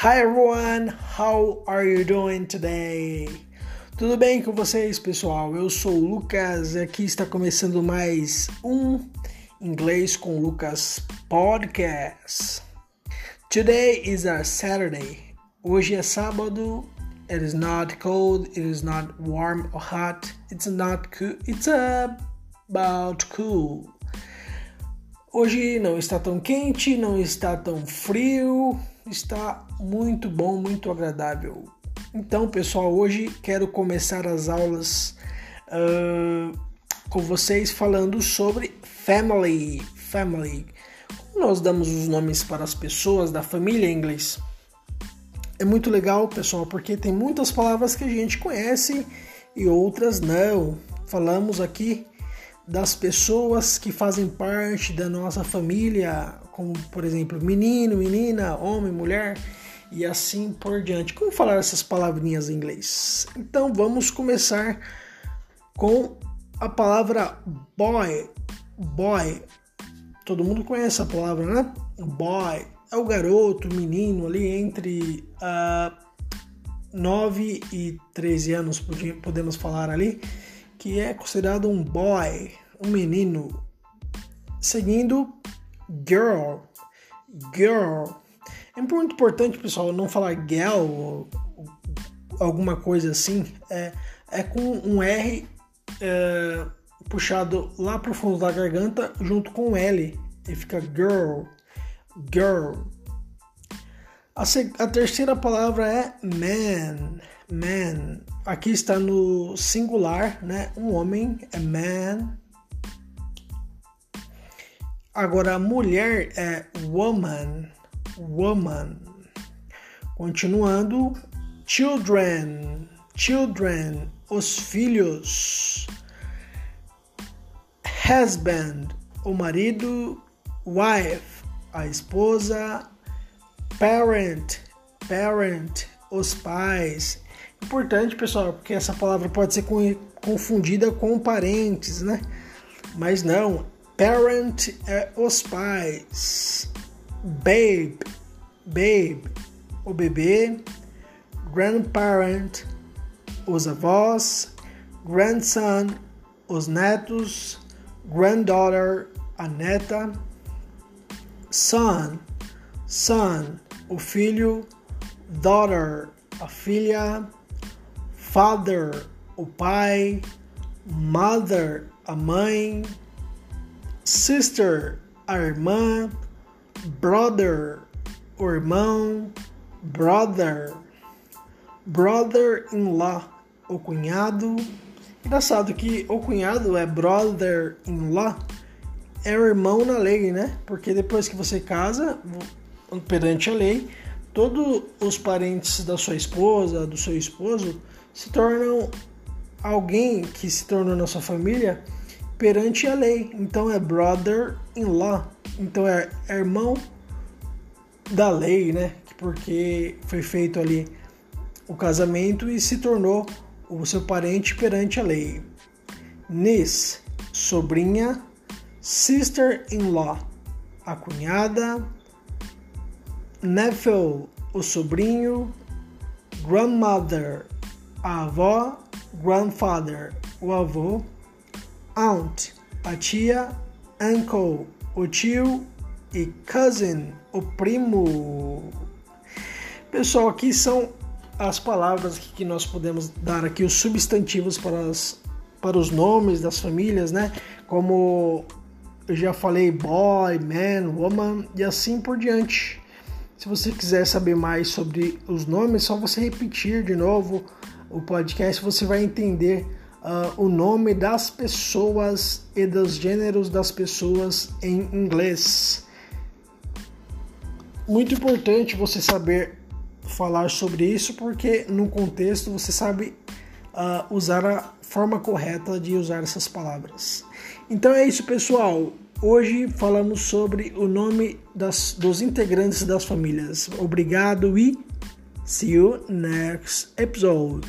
Hi everyone, how are you doing today? Tudo bem com vocês, pessoal? Eu sou o Lucas e aqui está começando mais um Inglês com Lucas podcast. Today is our Saturday. Hoje é sábado. It is not cold, it is not warm or hot. It's not cool. It's about cool. Hoje não está tão quente, não está tão frio, está muito bom, muito agradável. Então, pessoal, hoje quero começar as aulas uh, com vocês falando sobre family. Family. Nós damos os nomes para as pessoas da família em inglês. É muito legal, pessoal, porque tem muitas palavras que a gente conhece e outras não. Falamos aqui das pessoas que fazem parte da nossa família, como por exemplo, menino, menina, homem, mulher e assim por diante. Como falar essas palavrinhas em inglês? Então vamos começar com a palavra boy. Boy. Todo mundo conhece a palavra, né? Boy é o garoto, o menino ali entre uh, 9 e 13 anos, podemos falar ali que é considerado um boy, um menino. Seguindo, girl, girl. É muito importante, pessoal, não falar girl ou alguma coisa assim. É, é com um R é, puxado lá pro fundo da garganta junto com um L. E fica girl, girl. A, a terceira palavra é man, man. Aqui está no singular, né? Um homem é man. Agora mulher é woman, woman. Continuando, children, children, os filhos. Husband, o marido, wife, a esposa, parent, parent, os pais. Importante, pessoal, porque essa palavra pode ser confundida com parentes, né? Mas não, parent é os pais, babe, babe, o bebê, grandparent, os avós, grandson, os netos, granddaughter, a neta, son, son, o filho, daughter, a filha, father, o pai, mother, a mãe, sister, a irmã, brother, o irmão, brother, brother-in-law, o cunhado. Engraçado que o cunhado é brother-in-law, é o irmão na lei, né? Porque depois que você casa, perante a lei, todos os parentes da sua esposa, do seu esposo, se tornam alguém que se tornou na sua família perante a lei. Então é brother-in-law. Então é irmão da lei, né? Porque foi feito ali o casamento e se tornou o seu parente perante a lei. Niece, sobrinha, sister-in-law, a cunhada, nephew, o sobrinho, grandmother, a avó, grandfather, o avô, aunt, a tia, uncle, o tio e cousin, o primo. Pessoal, aqui são as palavras que nós podemos dar aqui, os substantivos para, as, para os nomes das famílias, né? Como eu já falei, boy, man, woman e assim por diante. Se você quiser saber mais sobre os nomes, é só você repetir de novo o podcast, você vai entender uh, o nome das pessoas e dos gêneros das pessoas em inglês. Muito importante você saber falar sobre isso, porque no contexto você sabe uh, usar a forma correta de usar essas palavras. Então é isso, pessoal. Hoje falamos sobre o nome das, dos integrantes das famílias. Obrigado e see you next episode.